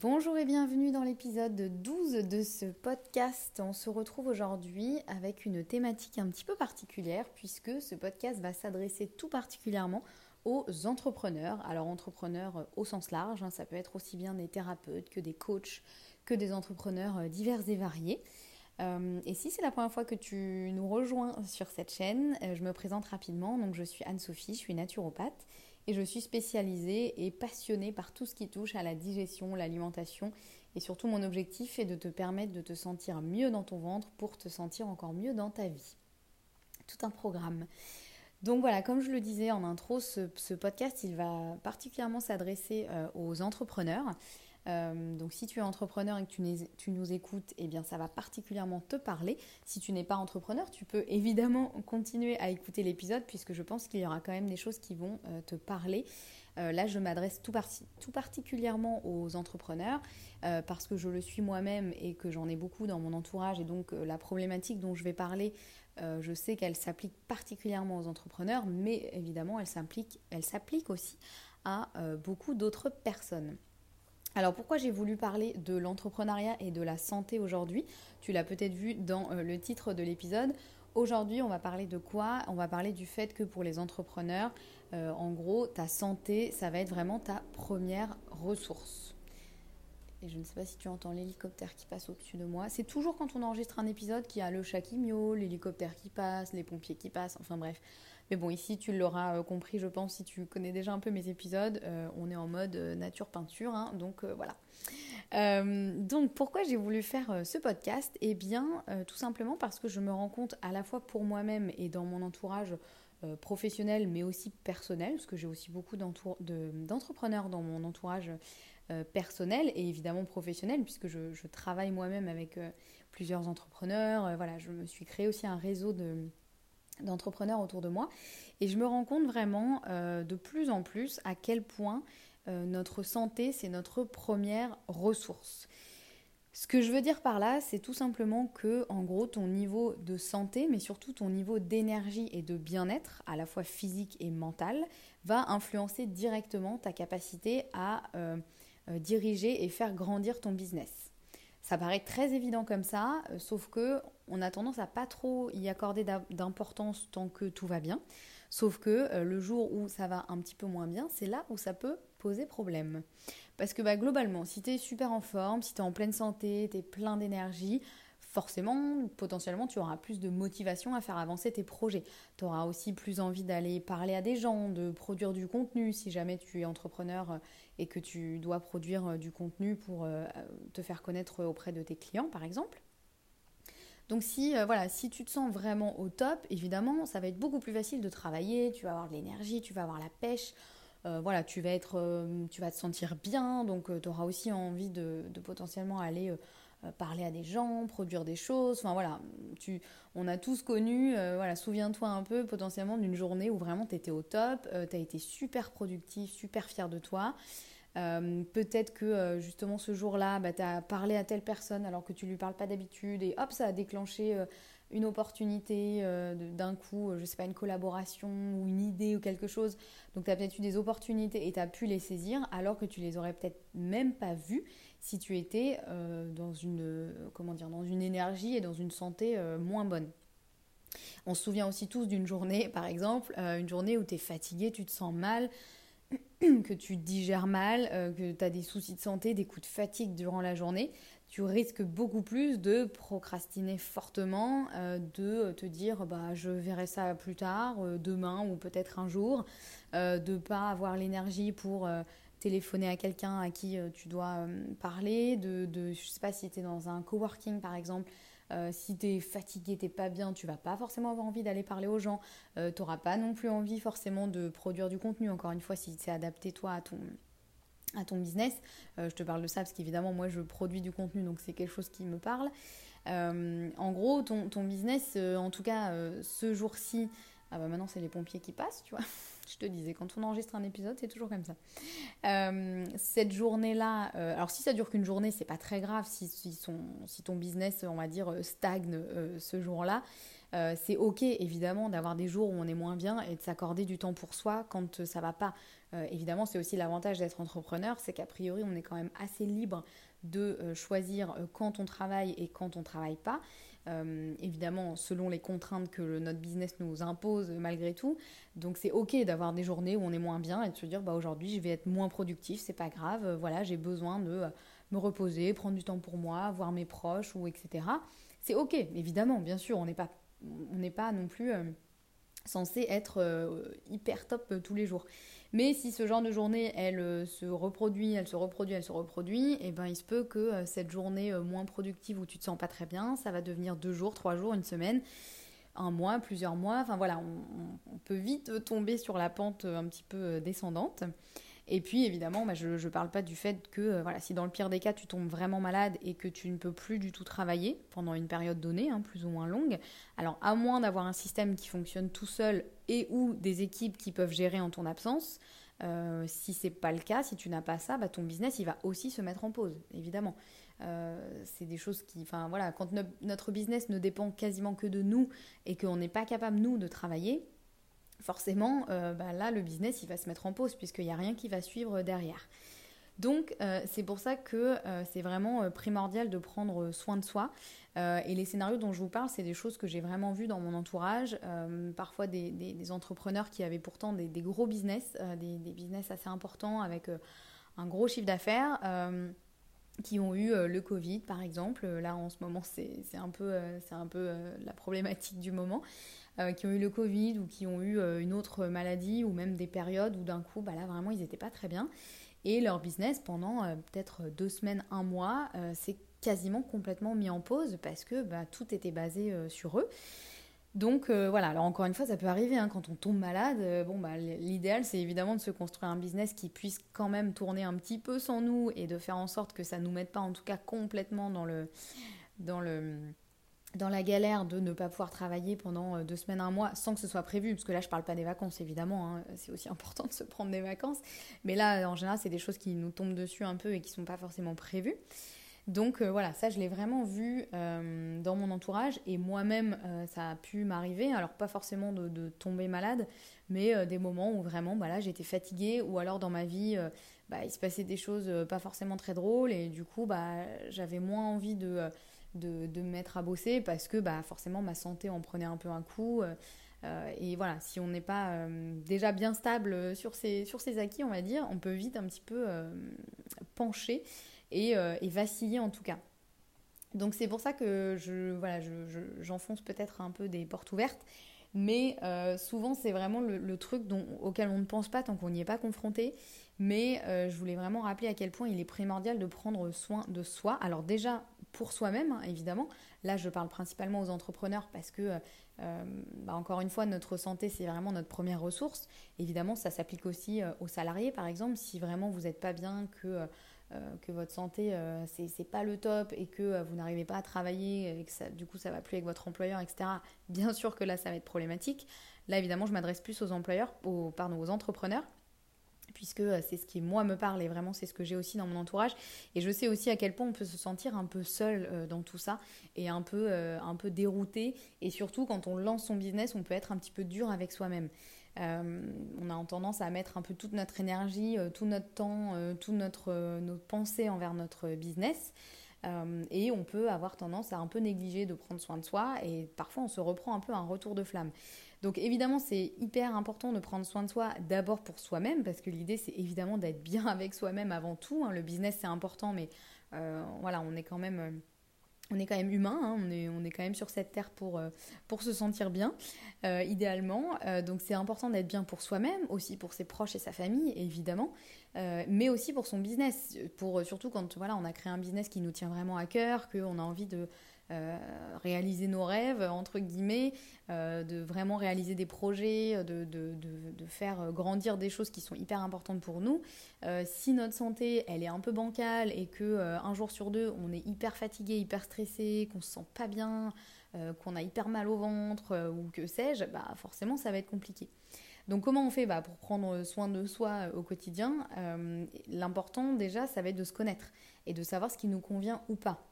Bonjour et bienvenue dans l'épisode 12 de ce podcast. On se retrouve aujourd'hui avec une thématique un petit peu particulière puisque ce podcast va s'adresser tout particulièrement aux entrepreneurs. Alors entrepreneurs au sens large, hein, ça peut être aussi bien des thérapeutes que des coachs, que des entrepreneurs euh, divers et variés. Euh, et si c'est la première fois que tu nous rejoins sur cette chaîne, euh, je me présente rapidement. Donc je suis Anne-Sophie, je suis naturopathe et je suis spécialisée et passionnée par tout ce qui touche à la digestion, l'alimentation et surtout mon objectif est de te permettre de te sentir mieux dans ton ventre pour te sentir encore mieux dans ta vie. Tout un programme. Donc voilà, comme je le disais en intro, ce, podcast, il va particulièrement s'adresser euh, aux entrepreneurs. Euh, donc si tu es entrepreneur et que tu, nous écoutes, eh bien ça va particulièrement te parler. Si tu n'es pas entrepreneur, tu peux évidemment continuer à écouter l'épisode puisque je pense qu'il y aura quand même des choses qui vont euh, te parler. Euh, là, je m'adresse tout, tout, particulièrement aux entrepreneurs parce que je le suis moi-même et que j'en ai beaucoup dans mon entourage et donc la problématique dont je vais parler, je sais qu'elle s'applique particulièrement aux entrepreneurs, mais évidemment, elle s'applique aussi à beaucoup d'autres personnes. Alors pourquoi j'ai voulu parler de l'entrepreneuriat et de la santé aujourd'hui? Tu l'as peut-être vu dans euh, le titre de l'épisode. Aujourd'hui, on va parler de quoi? On va parler du fait que pour les entrepreneurs, euh, en gros, ta santé, ça va être vraiment ta première ressource. Et je ne sais pas si tu entends l'hélicoptère qui passe au-dessus de moi. C'est toujours quand on enregistre un épisode qu'il y a le chat qui miaule, l'hélicoptère qui passe, les pompiers qui passent, enfin bref. Mais bon, ici, tu l'auras euh, compris, je pense, si tu connais déjà un peu mes épisodes, euh, on est en mode euh, nature-peinture, hein, donc voilà. donc pourquoi j'ai voulu faire ce podcast? Eh bien, tout simplement parce que je me rends compte à la fois pour moi-même et dans mon entourage professionnel, mais aussi personnel, parce que j'ai aussi beaucoup d'entrepreneurs dans mon entourage personnel et évidemment professionnel, puisque je, je travaille moi-même avec plusieurs entrepreneurs. voilà, je me suis créé aussi un réseau de d'entrepreneurs autour de moi. Et je me rends compte vraiment euh, de plus en plus à quel point euh, notre santé, c'est notre première ressource. Ce que je veux dire par là, c'est tout simplement que, en gros, ton niveau de santé, mais surtout ton niveau d'énergie et de bien-être, à la fois physique et mental, va influencer directement ta capacité à euh, diriger et faire grandir ton business. Ça paraît très évident comme ça, sauf que on a tendance à pas trop y accorder d'importance tant que tout va bien. Sauf que euh, le jour où ça va un petit peu moins bien, c'est là où ça peut poser problème. Parce que bah, globalement, si tu es super en forme, si tu es en pleine santé, tu es plein d'énergie, forcément, potentiellement, tu auras plus de motivation à faire avancer tes projets. Tu auras aussi plus envie d'aller parler à des gens, de produire du contenu si jamais tu es entrepreneur euh, et que tu dois produire euh, du contenu pour te faire connaître auprès de tes clients, par exemple. Donc si, voilà, si tu te sens vraiment au top, évidemment, ça va être beaucoup plus facile de travailler, tu vas avoir de l'énergie, tu vas avoir la pêche, voilà, tu vas, être, tu vas te sentir bien, donc tu auras aussi envie de, potentiellement aller euh, parler à des gens, produire des choses. Enfin voilà, tu, on a tous connu, euh, voilà, souviens-toi un peu potentiellement d'une journée où vraiment tu étais au top, euh, tu as été super productif, super fier de toi. Peut-être que justement ce jour-là, bah, tu as parlé à telle personne alors que tu lui parles pas d'habitude et hop, ça a déclenché une opportunité d'un coup, je sais pas, une collaboration ou une idée ou quelque chose. Donc tu as peut-être eu des opportunités et tu as pu les saisir alors que tu les aurais peut-être même pas vues si tu étais euh, dans, une, comment dire, dans une énergie et dans une santé euh, moins bonne. On se souvient aussi tous d'une journée, par exemple, euh, une journée où tu es fatigué, tu te sens mal, que tu digères mal, que tu as des soucis de santé, des coups de fatigue durant la journée. tu risques beaucoup plus de procrastiner fortement, euh, de te dire bah, je verrai ça plus tard, euh, demain ou peut-être un jour, euh, de ne pas avoir l'énergie pour téléphoner à quelqu'un à qui tu dois parler, de, de, je sais pas si tu es dans un coworking par exemple, si tu es fatigué, t'es pas bien, tu vas pas forcément avoir envie d'aller parler aux gens, tu n'auras pas non plus envie forcément de produire du contenu, encore une fois si c'est adapté toi à ton, à ton business. Euh, je te parle de ça parce qu'évidemment, moi, je produis du contenu, donc c'est quelque chose qui me parle. Euh, en gros, ton, ton business, euh, en tout cas, ce jour-ci, ah bah maintenant, c'est les pompiers qui passent, tu vois. Je te disais, quand on enregistre un épisode, c'est toujours comme ça. cette journée-là, alors si ça dure qu'une journée, c'est pas très grave si, son, ton business, on va dire, stagne ce jour-là. Euh, c'est ok évidemment d'avoir des jours où on est moins bien et de s'accorder du temps pour soi quand ça va pas. Euh, évidemment, c'est aussi l'avantage d'être entrepreneur, c'est qu'a priori on est quand même assez libre de euh, choisir quand on travaille et quand on travaille pas. évidemment, selon les contraintes que notre business nous impose malgré tout. Donc c'est ok d'avoir des journées où on est moins bien et de se dire bah aujourd'hui je vais être moins productif, c'est pas grave. voilà, j'ai besoin de me reposer, prendre du temps pour moi, voir mes proches ou etc. C'est ok, évidemment, bien sûr, on n'est pas on n'est pas non plus euh, censé être euh, hyper top euh, tous les jours. Mais si ce genre de journée, elle se reproduit, elle se reproduit, elle se reproduit, et eh ben il se peut que cette journée moins productive où tu te sens pas très bien, ça va devenir deux jours, trois jours, une semaine, un mois, plusieurs mois. Enfin voilà, on peut vite tomber sur la pente un petit peu descendante. Et puis évidemment, bah, je ne parle pas du fait que euh, voilà, si dans le pire des cas tu tombes vraiment malade et que tu ne peux plus du tout travailler pendant une période donnée, hein, plus ou moins longue, alors à moins d'avoir un système qui fonctionne tout seul et ou des équipes qui peuvent gérer en ton absence, euh, si c'est pas le cas, si tu n'as pas ça, bah, ton business il va aussi se mettre en pause, évidemment. Euh, c'est des choses qui, enfin voilà, quand notre business ne dépend quasiment que de nous et qu'on n'est pas capable nous de travailler, forcément, euh, bah là, le business, il va se mettre en pause puisqu'il n'y a rien qui va suivre derrière. Donc, euh, c'est pour ça que euh, c'est vraiment primordial de prendre soin de soi. et les scénarios dont je vous parle, c'est des choses que j'ai vraiment vues dans mon entourage. parfois, des, entrepreneurs qui avaient pourtant des, gros business, des, business assez importants avec un gros chiffre d'affaires qui ont eu le Covid par exemple. Là en ce moment c'est un peu, c'est un peu la problématique du moment. Euh, qui ont eu le Covid ou qui ont eu euh, une autre maladie ou même des périodes où d'un coup, bah là vraiment, ils n'étaient pas très bien. Et leur business, pendant euh, peut-être deux semaines, un mois, s'est quasiment complètement mis en pause parce que bah, tout était basé sur eux. Donc voilà, alors encore une fois, ça peut arriver hein, quand on tombe malade. bon, bah, l'idéal, c'est évidemment de se construire un business qui puisse quand même tourner un petit peu sans nous et de faire en sorte que ça ne nous mette pas, en tout cas, complètement dans le, dans le, dans la galère de ne pas pouvoir travailler pendant euh, deux semaines, un mois, sans que ce soit prévu, parce que là je parle pas des vacances évidemment, hein, c'est aussi important de se prendre des vacances, mais là en général c'est des choses qui nous tombent dessus un peu et qui sont pas forcément prévues. Donc euh, voilà, ça je l'ai vraiment vu euh, dans mon entourage. Et moi-même ça a pu m'arriver, alors pas forcément de, tomber malade, mais des moments où vraiment bah, j'étais fatiguée. Ou alors dans ma vie bah, il se passait des choses pas forcément très drôles. Et du coup bah, j'avais moins envie de de, me mettre à bosser parce que bah, forcément ma santé en prenait un peu un coup. Euh, euh, et voilà, si on n'est pas euh, déjà bien stable sur ses, sur acquis, on va dire, on peut vite un petit peu pencher et, vaciller en tout cas. Donc c'est pour ça que je voilà, j'enfonce peut-être un peu des portes ouvertes, mais souvent c'est vraiment le, truc dont, auquel on ne pense pas tant qu'on n'y est pas confronté. Mais je voulais vraiment rappeler à quel point il est primordial de prendre soin de soi. Alors déjà pour soi-même, hein, évidemment. Là, je parle principalement aux entrepreneurs parce que, euh, bah, encore une fois, notre santé, c'est vraiment notre première ressource. Évidemment, ça s'applique aussi euh, aux salariés, par exemple. Si vraiment vous n'êtes pas bien, que, euh, votre santé, c'est pas le top et que vous n'arrivez pas à travailler et que du coup, ça va plus avec votre employeur, etc., bien sûr que là, ça va être problématique. Là, évidemment, je m'adresse plus aux employeurs, aux, pardon, aux entrepreneurs puisque euh, c'est ce qui moi me parle et vraiment c'est ce que j'ai aussi dans mon entourage. Et je sais aussi à quel point on peut se sentir un peu seul euh, dans tout ça et un peu euh, un peu dérouté. Et surtout quand on lance son business on peut être un petit peu dur avec soi-même. On a tendance à mettre un peu toute notre énergie tout notre temps toute notre nos pensées envers notre business et on peut avoir tendance à un peu négliger de prendre soin de soi et parfois on se reprend un peu un retour de flamme. Donc évidemment, c'est hyper important de prendre soin de soi d'abord pour soi-même, parce que l'idée, c'est évidemment d'être bien avec soi-même avant tout. Hein. Le business, c'est important, mais voilà, on est quand même on est quand même humain, hein, on, est, on est quand même sur cette terre pour, euh, pour se sentir bien, euh, idéalement. Euh, donc c'est important d'être bien pour soi-même, aussi pour ses proches et sa famille, évidemment, mais aussi pour son business. Pour, surtout quand voilà, on a créé un business qui nous tient vraiment à cœur, qu'on a envie de, réaliser nos rêves, entre guillemets, euh, de vraiment réaliser des projets, de, de, de, faire grandir des choses qui sont hyper importantes pour nous. Euh, si notre santé, elle est un peu bancale et que un jour sur deux, on est hyper fatigué, hyper stressé, qu'on se sent pas bien, qu'on a hyper mal au ventre ou que sais-je, bah forcément, ça va être compliqué. Donc comment on fait bah, pour prendre soin de soi au quotidien? L'important déjà, ça va être de se connaître et de savoir ce qui nous convient ou pas.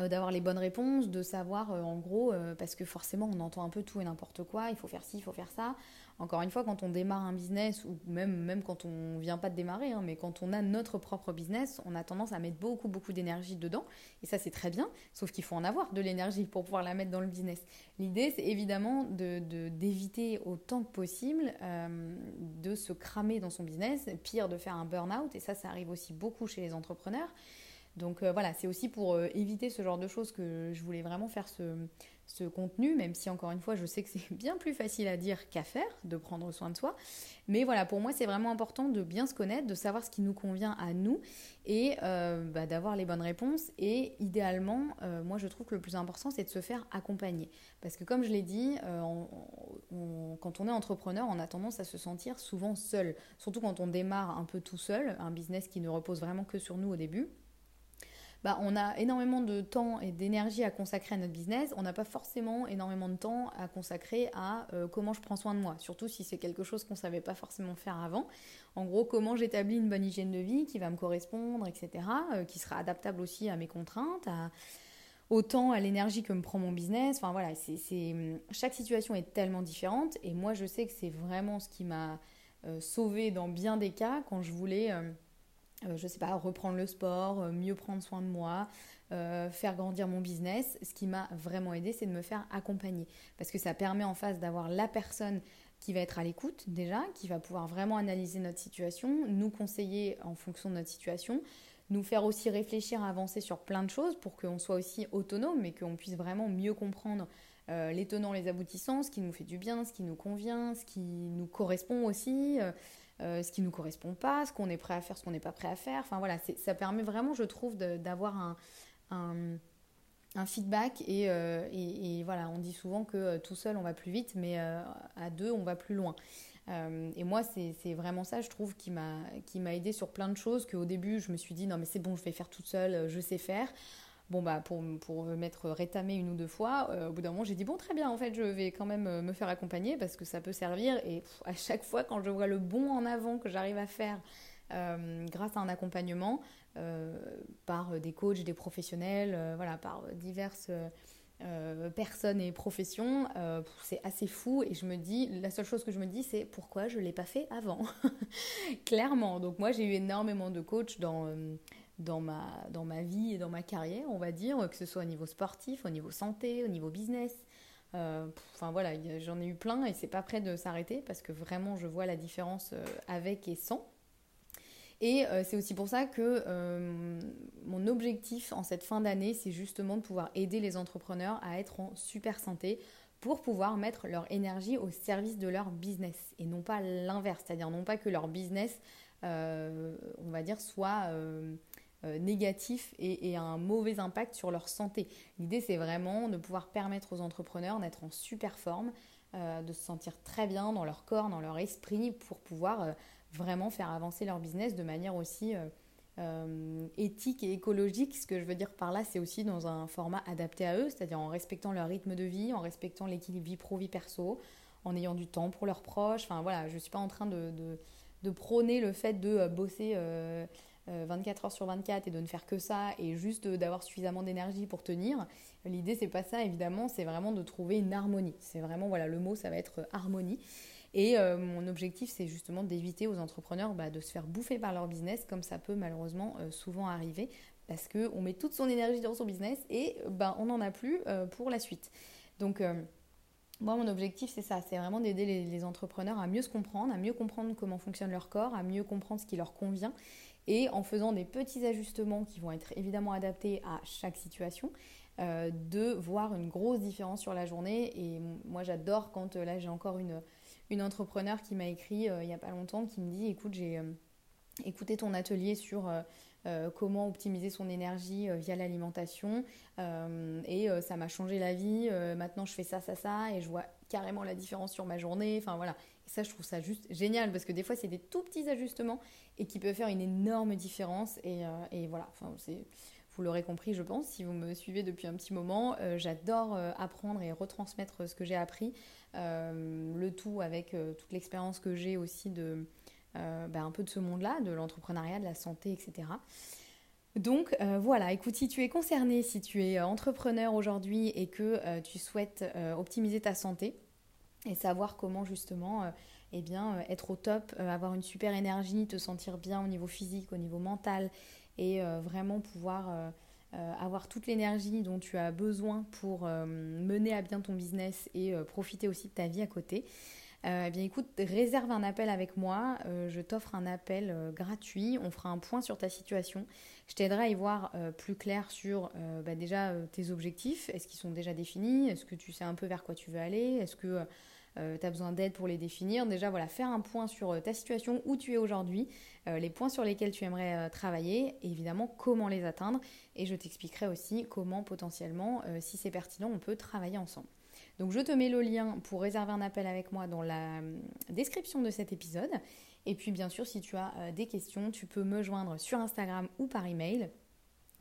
Euh, d'avoir les bonnes réponses, de savoir euh, en gros, euh, parce que forcément on entend un peu tout et n'importe quoi, il faut faire ci, il faut faire ça. Encore une fois, quand on démarre un business, ou même, quand on vient pas de démarrer, hein, mais quand on a notre propre business, on a tendance à mettre beaucoup, beaucoup d'énergie dedans. Et ça, c'est très bien, sauf qu'il faut en avoir de l'énergie pour pouvoir la mettre dans le business. L'idée, c'est évidemment d'éviter de, d'éviter autant que possible de se cramer dans son business, pire de faire un burn-out, et ça, ça arrive aussi beaucoup chez les entrepreneurs. Donc euh, voilà, c'est aussi pour euh, éviter ce genre de choses que je voulais vraiment faire ce, contenu, même si encore une fois, je sais que c'est bien plus facile à dire qu'à faire, de prendre soin de soi. Mais voilà, pour moi, c'est vraiment important de bien se connaître, de savoir ce qui nous convient à nous et euh, bah, d'avoir les bonnes réponses. Et idéalement, moi, je trouve que le plus important, c'est de se faire accompagner. Parce que comme je l'ai dit, quand on est entrepreneur, on a tendance à se sentir souvent seul. Surtout quand on démarre un peu tout seul, un business qui ne repose vraiment que sur nous au début. Bah, on a énormément de temps et d'énergie à consacrer à notre business. On n'a pas forcément énormément de temps à consacrer à euh, comment je prends soin de moi, surtout si c'est quelque chose qu'on ne savait pas forcément faire avant. En gros, comment j'établis une bonne hygiène de vie qui va me correspondre, etc., euh, qui sera adaptable aussi à mes contraintes, à autant à l'énergie que me prend mon business. Enfin voilà, c'est, chaque situation est tellement différente et moi je sais que c'est vraiment ce qui m'a euh, sauvée dans bien des cas quand je voulais euh, je sais pas, reprendre le sport, euh, mieux prendre soin de moi, euh, faire grandir mon business. Ce qui m'a vraiment aidé, c'est de me faire accompagner. Parce que ça permet en face d'avoir la personne qui va être à l'écoute déjà, qui va pouvoir vraiment analyser notre situation, nous conseiller en fonction de notre situation, nous faire aussi réfléchir, avancer sur plein de choses pour qu'on soit aussi autonome et qu'on puisse vraiment mieux comprendre les tenants, les aboutissants, ce qui nous fait du bien, ce qui nous convient, ce qui nous correspond aussi. Euh, ce qui nous correspond pas, ce qu'on est prêt à faire, ce qu'on n'est pas prêt à faire. Enfin voilà, ça permet vraiment, je trouve, d'avoir un, un, feedback. Euh, et, et, voilà, on dit souvent que euh, tout seul, on va plus vite, mais à deux, on va plus loin. et moi, c'est vraiment ça, je trouve, qui m'a aidé sur plein de choses qu'au début, je me suis dit, non mais c'est bon, je vais faire toute seule, je sais faire. Bon, bah, pour, pour m'être rétamé une ou deux fois, euh, au bout d'un moment, j'ai dit, bon, très bien, en fait, je vais quand même euh, me faire accompagner parce que ça peut servir. Et à chaque fois, quand je vois le bon en avant que j'arrive à faire euh, grâce à un accompagnement par des coachs, des professionnels, voilà, par diverses personnes et professions, c'est assez fou. Et je me dis, la seule chose que je me dis, c'est pourquoi je ne l'ai pas fait avant Clairement. Donc, moi, j'ai eu énormément de coachs dans dans ma, dans ma vie et dans ma carrière, on va dire, que ce soit au niveau sportif, au niveau santé, au niveau business. Euh, enfin voilà, j'en ai eu plein et c'est pas prêt de s'arrêter parce que vraiment je vois la différence euh, avec et sans. Et euh, c'est aussi pour ça que mon objectif en cette fin d'année, c'est justement de pouvoir aider les entrepreneurs à être en super santé pour pouvoir mettre leur énergie au service de leur business et non pas l'inverse, c'est-à-dire non pas que leur business, on va dire, soit euh, négatif et, un mauvais impact sur leur santé. L'idée, c'est vraiment de pouvoir permettre aux entrepreneurs d'être en super forme, euh, de se sentir très bien dans leur corps, dans leur esprit, pour pouvoir euh, vraiment faire avancer leur business de manière aussi éthique et écologique. Ce que je veux dire par là, c'est aussi dans un format adapté à eux, c'est-à-dire en respectant leur rythme de vie, en respectant l'équilibre vie pro-vie perso, en ayant du temps pour leurs proches. Enfin voilà, je ne suis pas en train de, de, prôner le fait de bosser 24 euh, heures sur 24 et de ne faire que ça et juste d'avoir suffisamment d'énergie pour tenir. L'idée, c'est pas ça, évidemment, c'est vraiment de trouver une harmonie. C'est vraiment, voilà, le mot, ça va être harmonie. Et euh, mon objectif, c'est justement d'éviter aux entrepreneurs bah, de se faire bouffer par leur business, comme ça peut malheureusement euh, souvent arriver, parce qu'on met toute son énergie dans son business et bah, on n'en a plus pour la suite. Donc, moi, mon objectif, c'est ça, c'est vraiment d'aider les, entrepreneurs à mieux se comprendre, à mieux comprendre comment fonctionne leur corps, à mieux comprendre ce qui leur convient et en faisant des petits ajustements qui vont être évidemment adaptés à chaque situation, euh, de voir une grosse différence sur la journée. Et moi, j'adore quand euh, là, j'ai encore une, une entrepreneur qui m'a écrit euh, il n'y a pas longtemps qui me dit écoute, j'ai écouté ton atelier sur comment optimiser son énergie via l'alimentation et ça m'a changé la vie. maintenant, je fais ça, ça, ça et je vois carrément la différence sur ma journée. Enfin voilà. Et ça, je trouve ça juste génial parce que des fois, c'est des tout petits ajustements et qui peuvent faire une énorme différence. Et, et voilà. Enfin, vous l'aurez compris, je pense, si vous me suivez depuis un petit moment, euh, j'adore euh, apprendre et retransmettre ce que j'ai appris, euh, le tout avec toute l'expérience que j'ai aussi de bah, un peu de ce monde-là, de l'entrepreneuriat, de la santé, etc. Donc voilà, écoute, si tu es concerné, si tu es entrepreneur aujourd'hui et que tu souhaites optimiser ta santé et savoir comment justement eh bien, être au top, avoir une super énergie, te sentir bien au niveau physique, au niveau mental et euh, vraiment pouvoir euh, euh, avoir toute l'énergie dont tu as besoin pour mener à bien ton business et profiter aussi de ta vie à côté. Eh bien écoute, réserve un appel avec moi, je t'offre un appel gratuit, on fera un point sur ta situation, je t'aiderai à y voir plus clair sur bah, déjà tes objectifs, est-ce qu'ils sont déjà définis, est-ce que tu sais un peu vers quoi tu veux aller, est-ce que euh, tu as besoin d'aide pour les définir? Déjà, voilà, faire un point sur euh, ta situation, où tu es aujourd'hui, euh, les points sur lesquels tu aimerais travailler, et évidemment comment les atteindre. Et je t'expliquerai aussi comment potentiellement, si c'est pertinent, on peut travailler ensemble. Donc je te mets le lien pour réserver un appel avec moi dans la description de cet épisode. Et puis bien sûr, si tu as des questions, tu peux me joindre sur Instagram ou par email.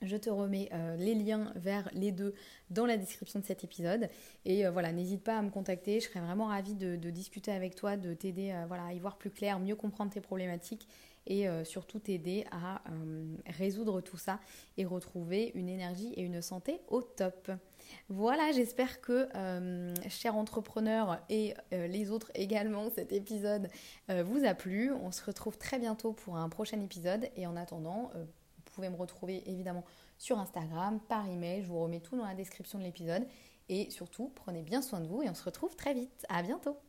Je te remets euh, les liens vers les deux dans la description de cet épisode. Et euh, voilà, n'hésite pas à me contacter. Je serais vraiment ravie de, discuter avec toi, de t'aider voilà, à y voir plus clair, mieux comprendre tes problématiques et euh, surtout t'aider à résoudre tout ça et retrouver une énergie et une santé au top. Voilà, j'espère que, chers entrepreneurs et les autres également, cet épisode vous a plu. On se retrouve très bientôt pour un prochain épisode. Et en attendant, pouvez me retrouver évidemment sur Instagram, par email. Je vous remets tout dans la description de l'épisode. Et surtout, prenez bien soin de vous et on se retrouve très vite. À bientôt!